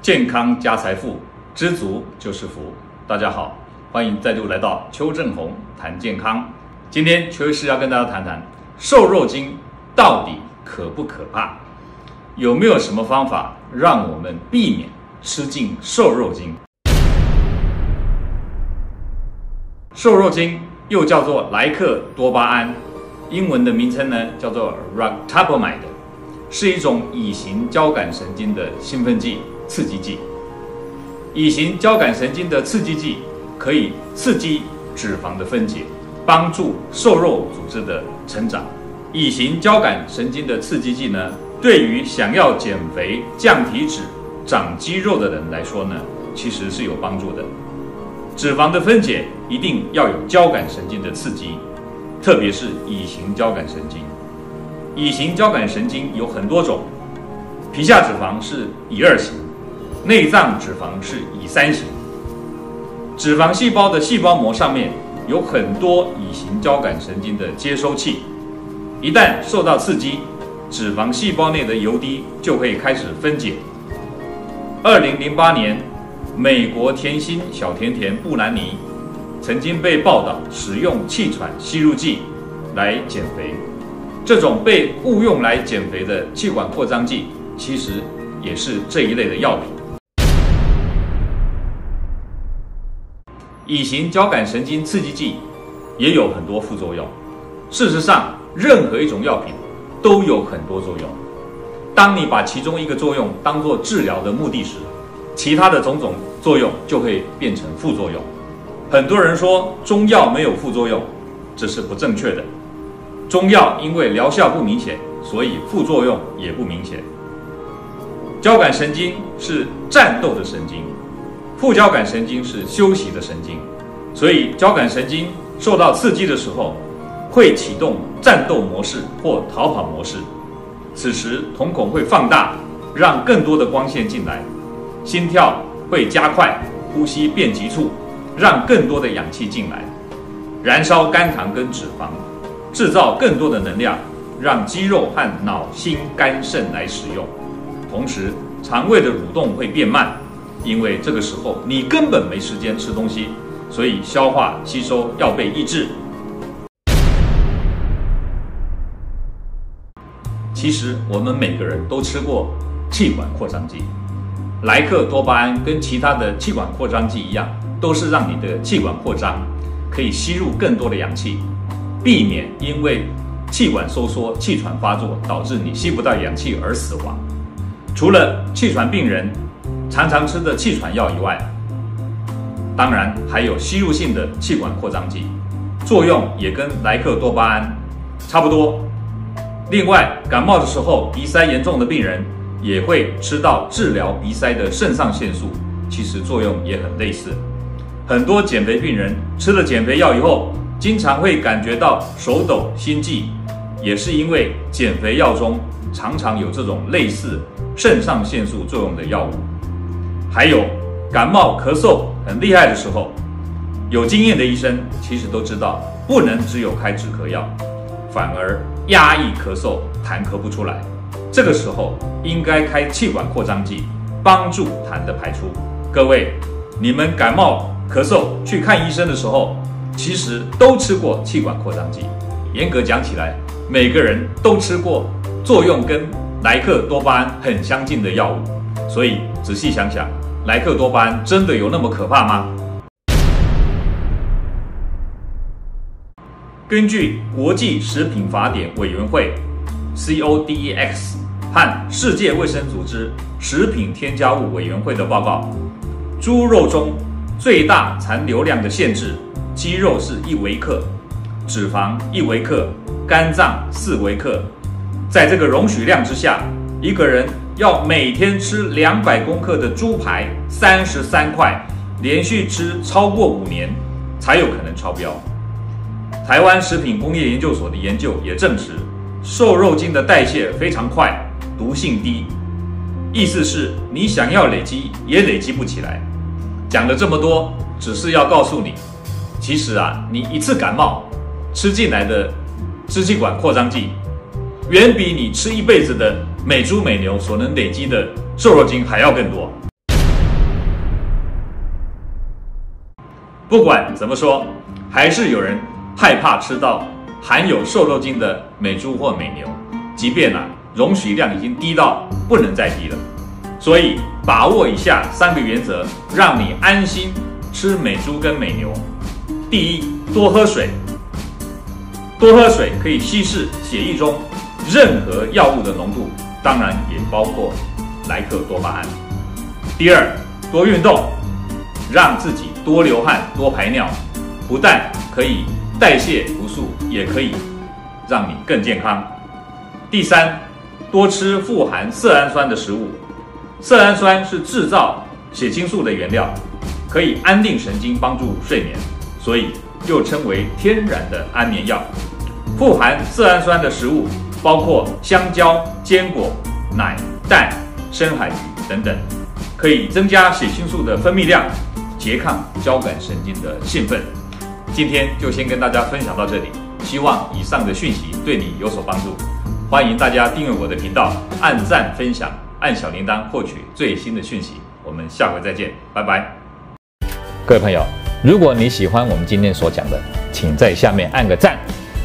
健康加财富，知足就是福。大家好，欢迎再度来到邱正红谈健康。今天邱医师要跟大家谈谈瘦肉精到底可不可怕？有没有什么方法让我们避免吃进瘦肉精？瘦肉精又叫做莱克多巴胺，英文的名称呢叫做 ractopamide，是一种乙型交感神经的兴奋剂。刺激剂，乙型交感神经的刺激剂可以刺激脂肪的分解，帮助瘦肉组织的成长。乙型交感神经的刺激剂呢，对于想要减肥、降体脂、长肌肉的人来说呢，其实是有帮助的。脂肪的分解一定要有交感神经的刺激，特别是乙型交感神经。乙型交感神经有很多种，皮下脂肪是乙二型。内脏脂肪是乙三型，脂肪细胞的细胞膜上面有很多乙型交感神经的接收器，一旦受到刺激，脂肪细胞内的油滴就会开始分解。二零零八年，美国甜心小甜甜布兰妮曾经被报道使用气喘吸入剂来减肥，这种被误用来减肥的气管扩张剂，其实也是这一类的药品。乙型交感神经刺激剂也有很多副作用。事实上，任何一种药品都有很多作用。当你把其中一个作用当做治疗的目的时，其他的种种作用就会变成副作用。很多人说中药没有副作用，这是不正确的。中药因为疗效不明显，所以副作用也不明显。交感神经是战斗的神经。副交感神经是休息的神经，所以交感神经受到刺激的时候，会启动战斗模式或逃跑模式。此时瞳孔会放大，让更多的光线进来，心跳会加快，呼吸变急促，让更多的氧气进来，燃烧肝糖跟脂肪，制造更多的能量，让肌肉和脑、心、肝、肾来使用。同时，肠胃的蠕动会变慢。因为这个时候你根本没时间吃东西，所以消化吸收要被抑制。其实我们每个人都吃过气管扩张剂，莱克多巴胺跟其他的气管扩张剂一样，都是让你的气管扩张，可以吸入更多的氧气，避免因为气管收缩、气喘发作导致你吸不到氧气而死亡。除了气喘病人。常常吃的气喘药以外，当然还有吸入性的气管扩张剂，作用也跟莱克多巴胺差不多。另外，感冒的时候鼻塞严重的病人也会吃到治疗鼻塞的肾上腺素，其实作用也很类似。很多减肥病人吃了减肥药以后，经常会感觉到手抖、心悸，也是因为减肥药中常常有这种类似肾上腺素作用的药物。还有感冒咳嗽很厉害的时候，有经验的医生其实都知道，不能只有开止咳药，反而压抑咳嗽，痰咳不出来。这个时候应该开气管扩张剂，帮助痰的排出。各位，你们感冒咳嗽去看医生的时候，其实都吃过气管扩张剂。严格讲起来，每个人都吃过作用跟莱克多巴胺很相近的药物。所以仔细想想，莱克多巴胺真的有那么可怕吗？根据国际食品法典委员会 （CODEX） 和世界卫生组织食品添加物委员会的报告，猪肉中最大残留量的限制，肌肉是一微克，脂肪一微克，肝脏四微克。在这个容许量之下，一个人。要每天吃两百公克的猪排三十三块，连续吃超过五年，才有可能超标。台湾食品工业研究所的研究也证实，瘦肉精的代谢非常快，毒性低。意思是你想要累积也累积不起来。讲了这么多，只是要告诉你，其实啊，你一次感冒吃进来的支气管扩张剂，远比你吃一辈子的。美猪美牛所能累积的瘦肉精还要更多。不管怎么说，还是有人害怕吃到含有瘦肉精的美猪或美牛，即便啊容许量已经低到不能再低了，所以把握以下三个原则，让你安心吃美猪跟美牛。第一，多喝水。多喝水可以稀释血液中任何药物的浓度。当然也包括莱克多巴胺。第二，多运动，让自己多流汗、多排尿，不但可以代谢毒素，也可以让你更健康。第三，多吃富含色氨酸的食物，色氨酸是制造血清素的原料，可以安定神经，帮助睡眠，所以又称为天然的安眠药。富含色氨酸的食物包括香蕉、坚果、奶、蛋、深海鱼等等。可以增加血清素的分泌量，拮抗交感神经的兴奋。今天就先跟大家分享到这里，希望以上的讯息对你有所帮助。欢迎大家订阅我的频道，按赞、分享、按小铃铛，获取最新的讯息。我们下回再见，拜拜。各位朋友，如果你喜欢我们今天所讲的，请在下面按个赞。